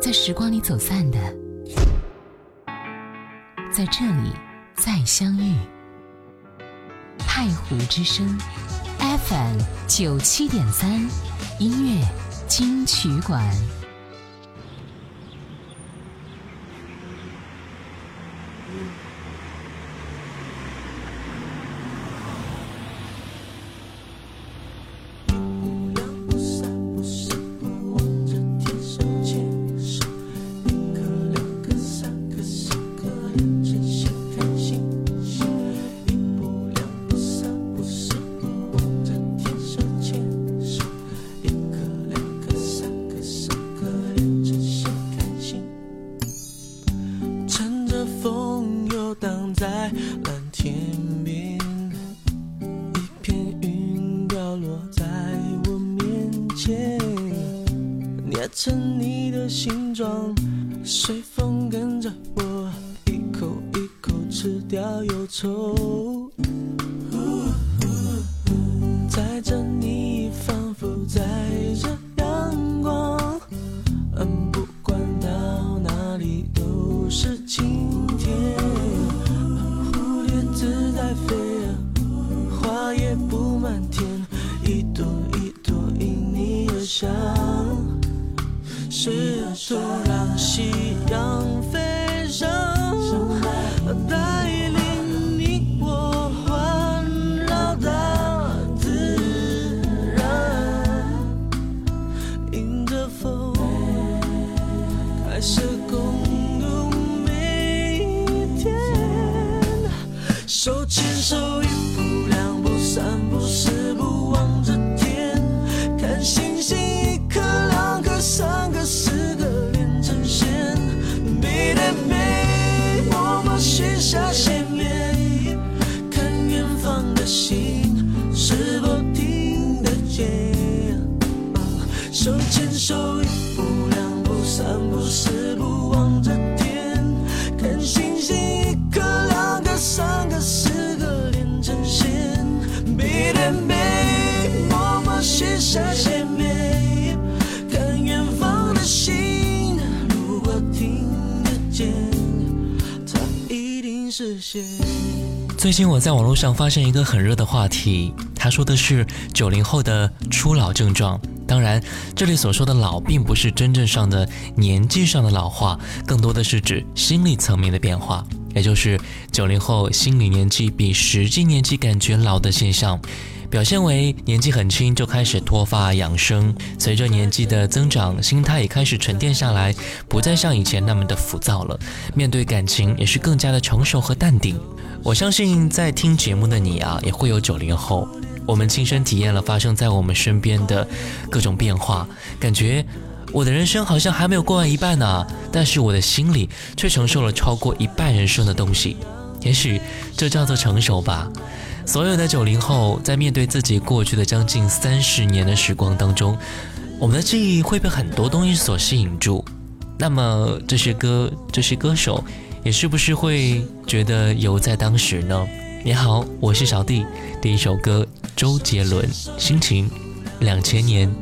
在时光里走散的，在这里再相遇。太湖之声，FM 九七点三，音乐金曲馆。and 最近我在网络上发现一个很热的话题，他说的是九零后的初老症状。当然，这里所说的老，并不是真正上的年纪上的老化，更多的是指心理层面的变化，也就是九零后心理年纪比实际年纪感觉老的现象。表现为年纪很轻就开始脱发养生，随着年纪的增长，心态也开始沉淀下来，不再像以前那么的浮躁了。面对感情也是更加的成熟和淡定。我相信在听节目的你啊，也会有九零后，我们亲身体验了发生在我们身边的各种变化，感觉我的人生好像还没有过完一半呢，但是我的心里却承受了超过一半人生的东西。也许这叫做成熟吧。所有的九零后在面对自己过去的将近三十年的时光当中，我们的记忆会被很多东西所吸引住。那么这些歌，这些歌手，也是不是会觉得犹在当时呢？你好，我是小弟。第一首歌，周杰伦，《心情》，两千年。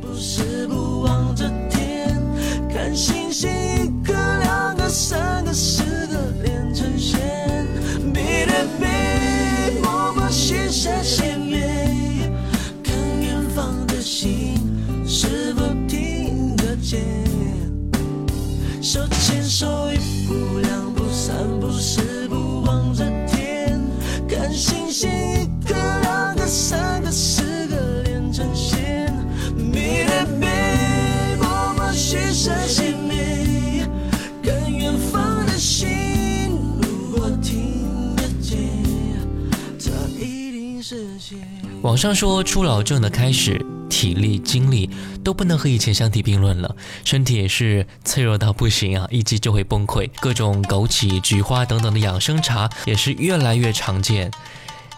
网上说，初老症的开始，体力、精力都不能和以前相提并论了，身体也是脆弱到不行啊，一击就会崩溃。各种枸杞、菊花等等的养生茶也是越来越常见。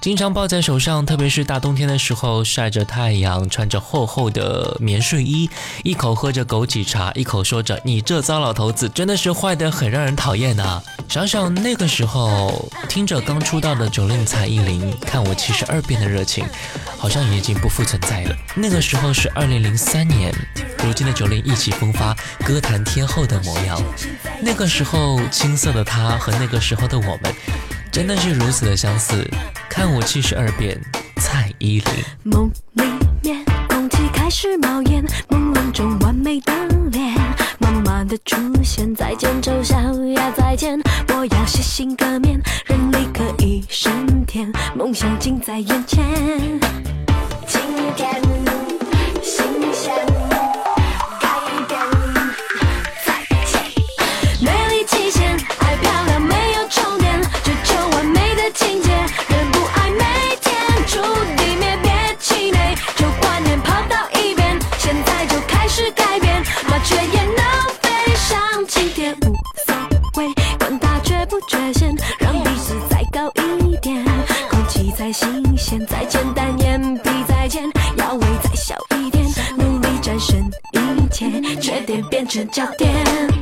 经常抱在手上，特别是大冬天的时候，晒着太阳，穿着厚厚的棉睡衣，一口喝着枸杞茶，一口说着“你这糟老头子真的是坏的很让人讨厌呐”。想想那个时候，听着刚出道的九零蔡依林，看我七十二变的热情，好像也已经不复存在了。那个时候是二零零三年，如今的九零意气风发，歌坛天后的模样。那个时候青涩的她和那个时候的我们。真的是如此的相似，看我七十二变，蔡依林。梦里面，空气开始冒烟，朦胧中完美的脸，慢慢的出现，再见丑小鸭，再见，我要洗心革面，人力可以升天，梦想近在眼前。这焦点。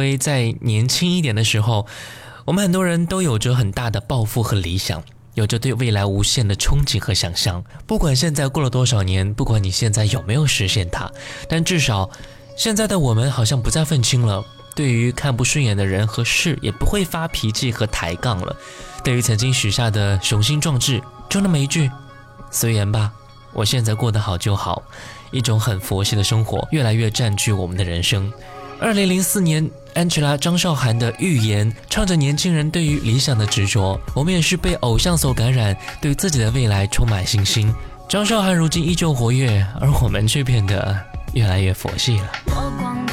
微在年轻一点的时候，我们很多人都有着很大的抱负和理想，有着对未来无限的憧憬和想象。不管现在过了多少年，不管你现在有没有实现它，但至少现在的我们好像不再愤青了。对于看不顺眼的人和事，也不会发脾气和抬杠了。对于曾经许下的雄心壮志，就那么一句：随缘吧，我现在过得好就好。一种很佛系的生活，越来越占据我们的人生。二零零四年，Angela 张韶涵的《预言》唱着年轻人对于理想的执着，我们也是被偶像所感染，对自己的未来充满信心。张韶涵如今依旧活跃，而我们却变得越来越佛系了。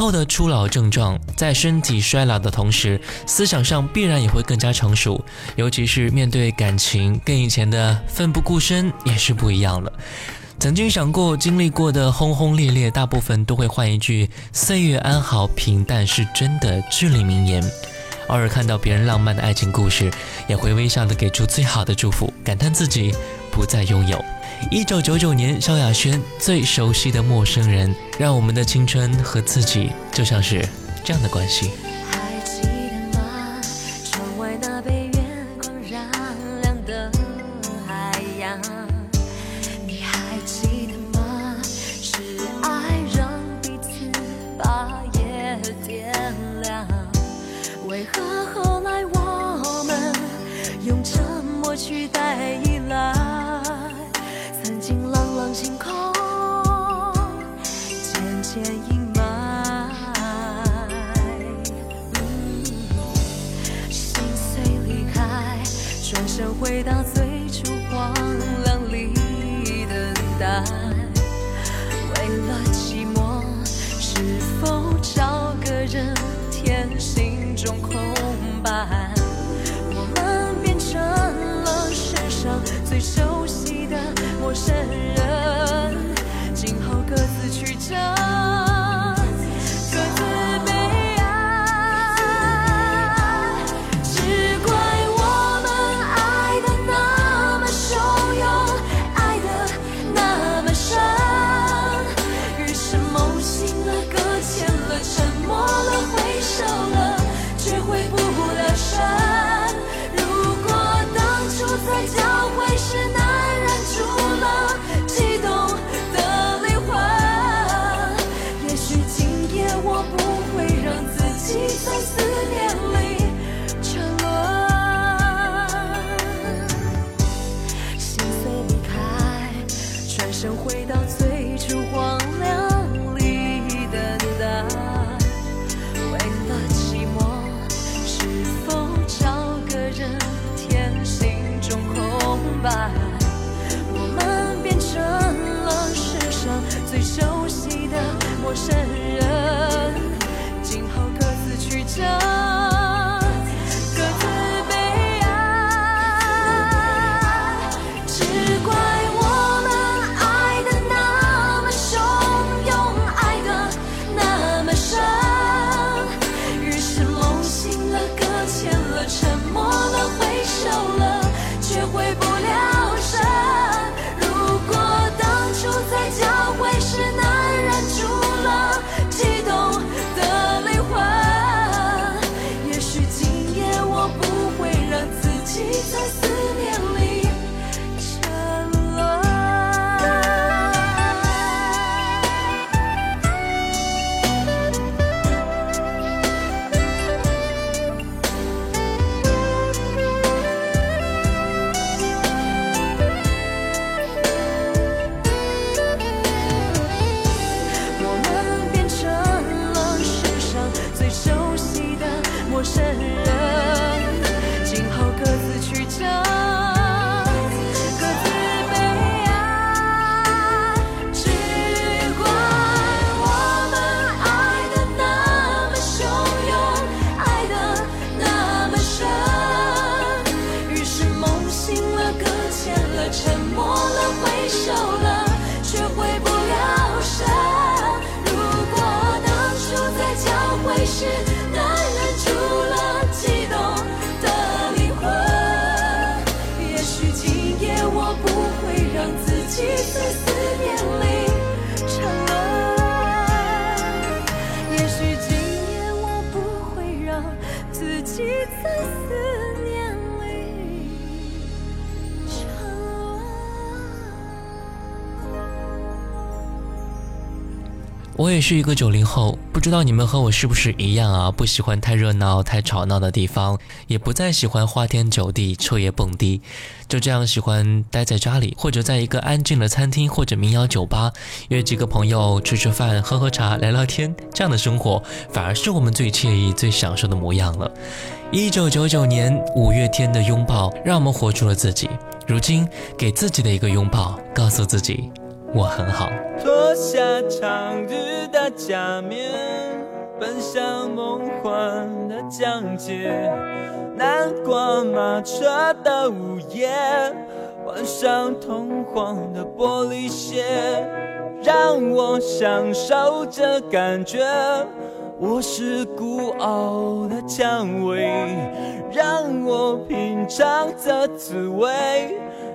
后的初老症状，在身体衰老的同时，思想上必然也会更加成熟，尤其是面对感情，跟以前的奋不顾身也是不一样了。曾经想过、经历过的轰轰烈烈，大部分都会换一句“岁月安好，平淡是真的”至理名言。偶尔看到别人浪漫的爱情故事，也会微笑的给出最好的祝福，感叹自己不再拥有。一九九九年，萧亚轩最熟悉的陌生人，让我们的青春和自己就像是这样的关系。我也是一个九零后，不知道你们和我是不是一样啊？不喜欢太热闹、太吵闹的地方，也不再喜欢花天酒地、彻夜蹦迪，就这样喜欢待在家里，或者在一个安静的餐厅或者民谣酒吧，约几个朋友吃吃饭、喝喝茶、聊聊天，这样的生活反而是我们最惬意、最享受的模样了。一九九九年五月天的拥抱，让我们活出了自己。如今，给自己的一个拥抱，告诉自己，我很好。脱下长日的假面，奔向梦幻的疆界。南瓜马车的午夜，换上通黄的玻璃鞋，让我享受这感觉。我是孤傲的蔷薇，让我品尝这滋味。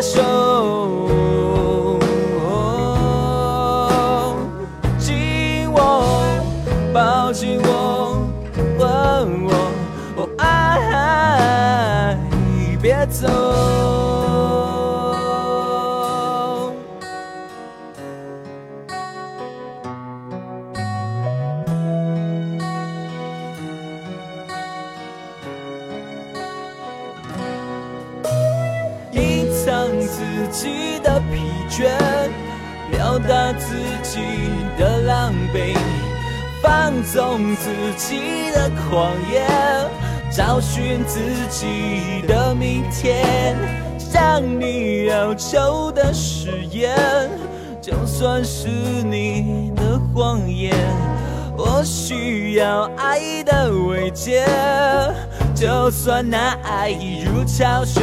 手紧握，抱紧我，吻我，哦爱，别走。自己的疲倦，表达自己的狼狈，放纵自己的狂野，找寻自己的明天。向你要求的誓言，就算是你的谎言。我需要爱的慰藉，就算那爱已如潮水。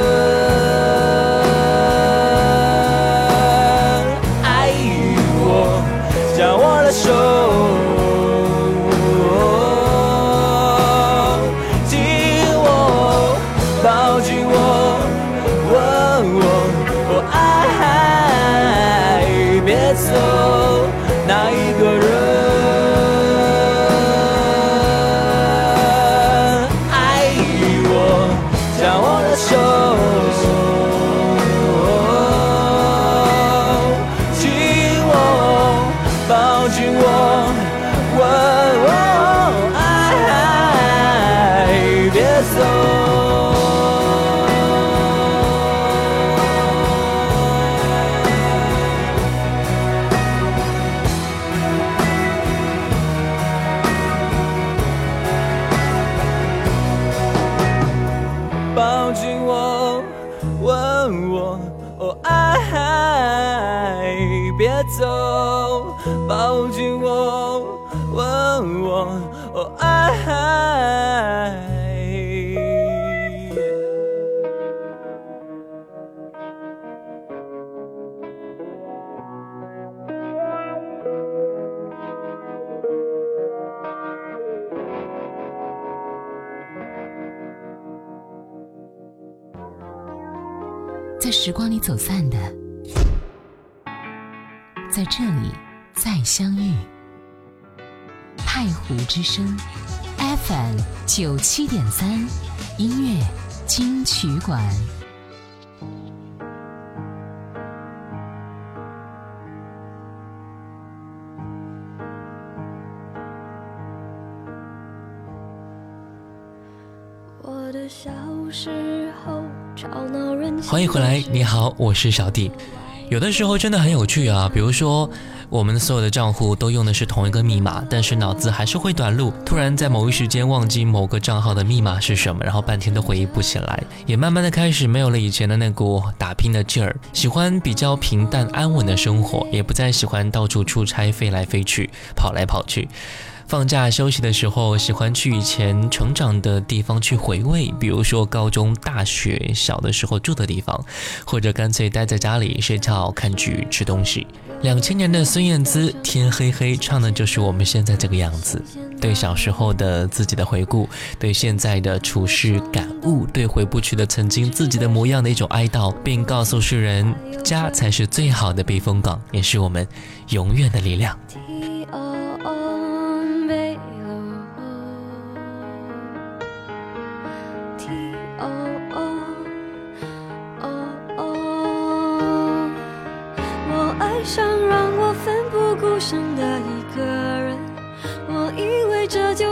手。紧握，抱紧我，吻我，哦爱，别走，那一在时光里走散的，在这里再相遇。太湖之声，FM 九七点三，音乐金曲馆。欢迎回来，你好，我是小弟。有的时候真的很有趣啊，比如说我们所有的账户都用的是同一个密码，但是脑子还是会短路，突然在某一时间忘记某个账号的密码是什么，然后半天都回忆不起来，也慢慢的开始没有了以前的那股打拼的劲儿，喜欢比较平淡安稳的生活，也不再喜欢到处出差飞来飞去，跑来跑去。放假休息的时候，喜欢去以前成长的地方去回味，比如说高中、大学、小的时候住的地方，或者干脆待在家里睡觉、看剧、吃东西。两千年的孙燕姿《天黑黑》唱的就是我们现在这个样子，对小时候的自己的回顾，对现在的处事感悟，对回不去的曾经自己的模样的一种哀悼，并告诉世人，家才是最好的避风港，也是我们永远的力量。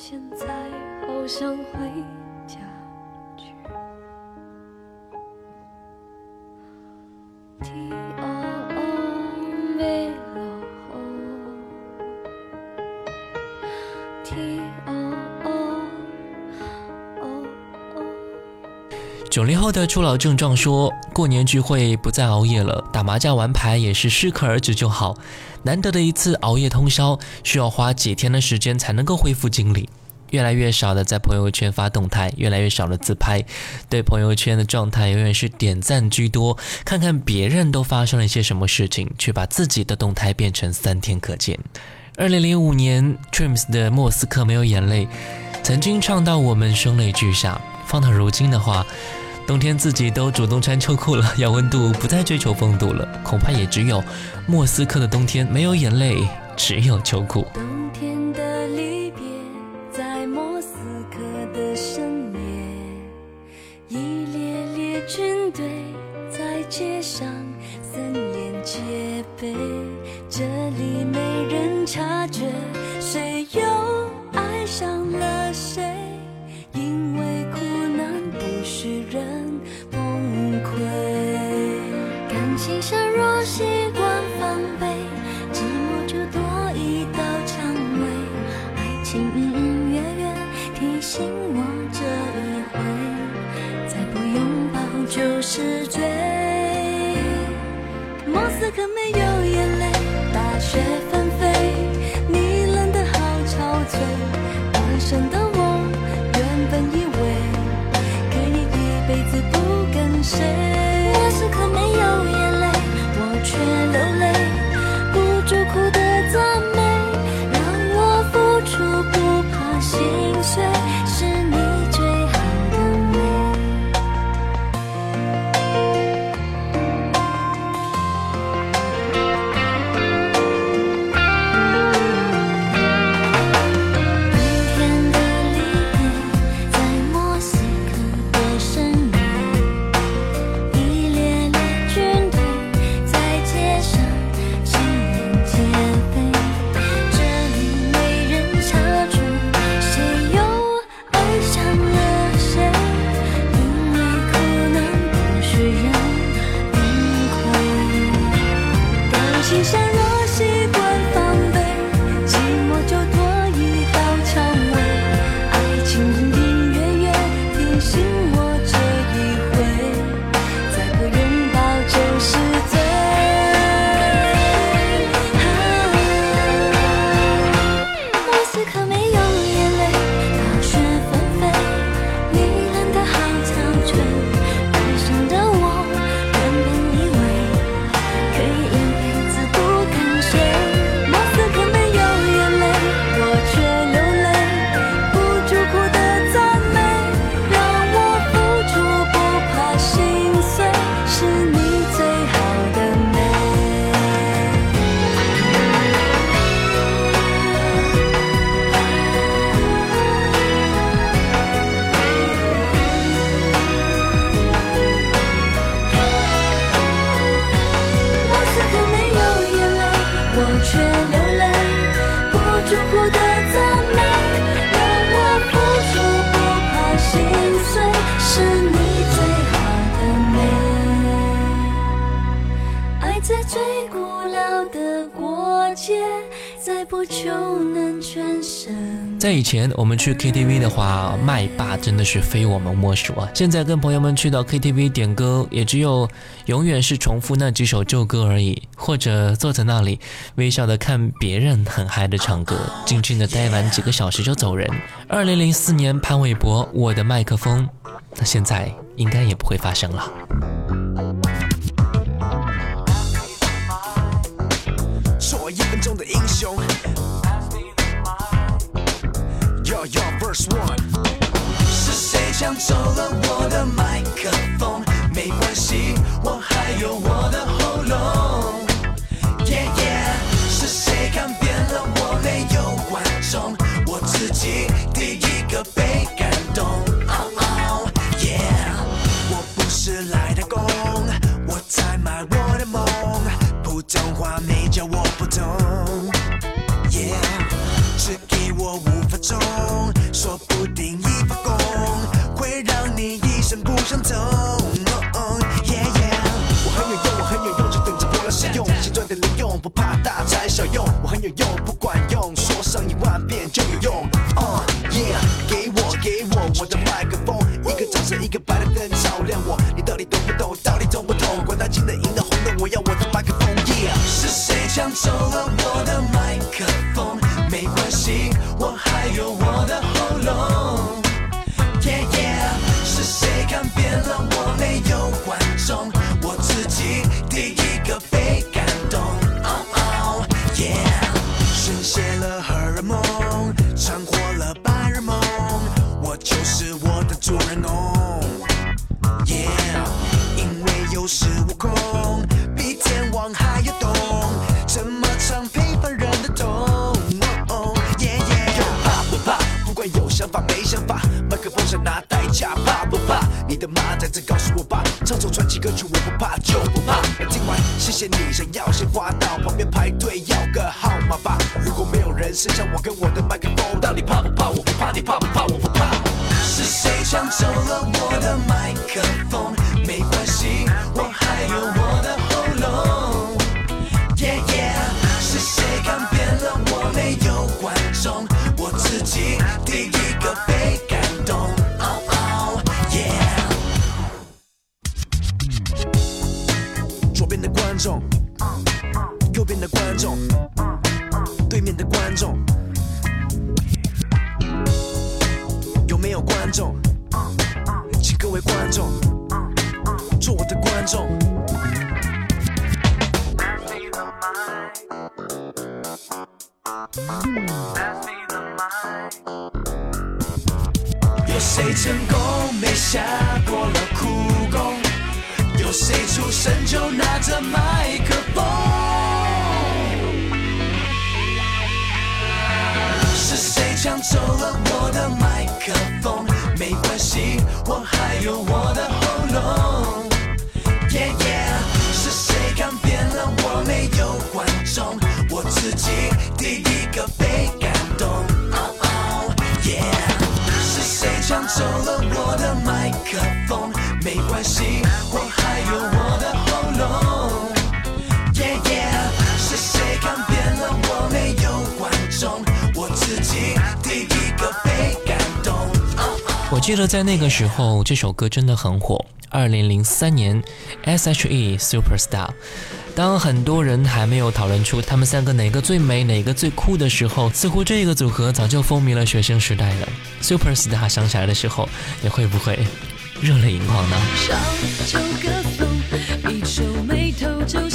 现在好想回家去。九零后的初老症状说，过年聚会不再熬夜了，打麻将玩牌也是适可而止就好。难得的一次熬夜通宵，需要花几天的时间才能够恢复精力。越来越少的在朋友圈发动态，越来越少的自拍，对朋友圈的状态永远是点赞居多。看看别人都发生了一些什么事情，却把自己的动态变成三天可见。二零零五年，Dreams 的《莫斯科没有眼泪》曾经唱到我们声泪俱下。放到如今的话，冬天自己都主动穿秋裤了，要温度不再追求风度了，恐怕也只有莫斯科的冬天没有眼泪，只有秋裤。刻没有眼泪，大雪纷飞，你冷得好憔悴。单身的我，原本以为可以一辈子不跟谁，我此刻没有眼。青山最古老的国界，再不就能全身。在以前，我们去 KTV 的话，麦霸真的是非我们莫属啊！现在跟朋友们去到 KTV 点歌，也只有永远是重复那几首旧歌而已，或者坐在那里微笑的看别人很嗨的唱歌，静静的待完几个小时就走人。二零零四年，潘玮柏《我的麦克风》，那现在应该也不会发生了。first one. 是谁抢走了我的麦克风？没关系我还有我的喉咙。耶耶是谁看扁了我没有观众？我自己第一个被感动。哦哦耶我不是来打工我在卖我的梦。普通话没叫我不懂。耶只给我五分钟。说不定一发功会让你一生不想走。记得在那个时候，这首歌真的很火。二零零三年，S.H.E Superstar。当很多人还没有讨论出他们三个哪个最美、哪个最酷的时候，似乎这个组合早就风靡了学生时代了。Superstar 想起来的时候，你会不会热泪盈眶呢？上就就风，一皱眉头就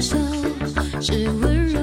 是温柔。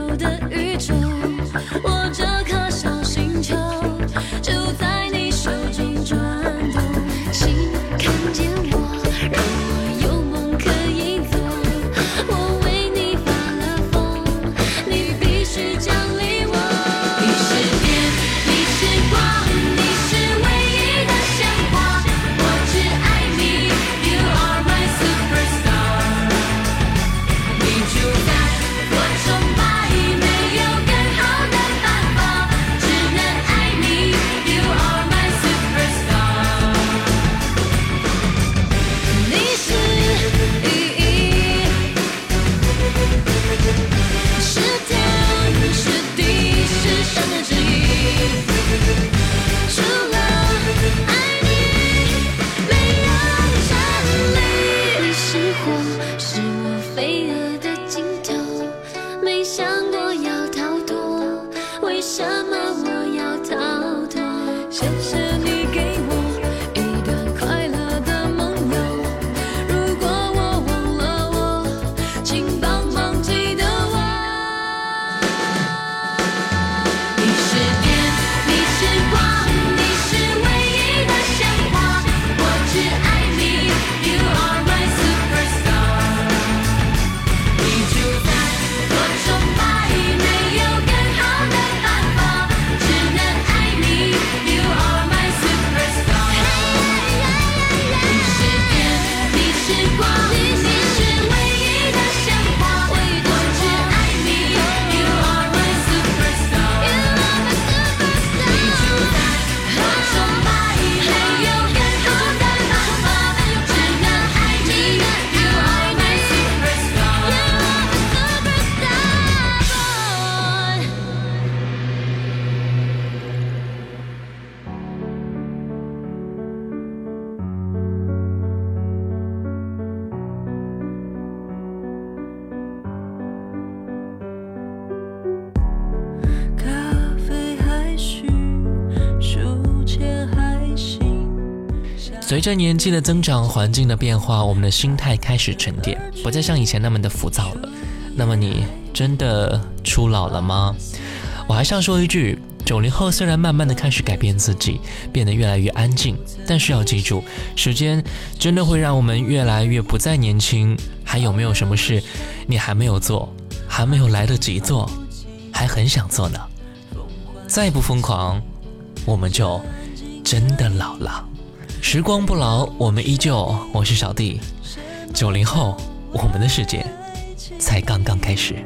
随着年纪的增长环境的变化我们的心态开始沉淀不再像以前那么的浮躁了。那么你真的出老了吗？我还想说一句九零后虽然慢慢的开始改变自己变得越来越安静但是要记住时间真的会让我们越来越不再年轻还有没有什么事你还没有做还没有来得及做还很想做呢？再不疯狂我们就真的老了。时光不老我们依旧。我是小弟。九零后我们的世界才刚刚开始。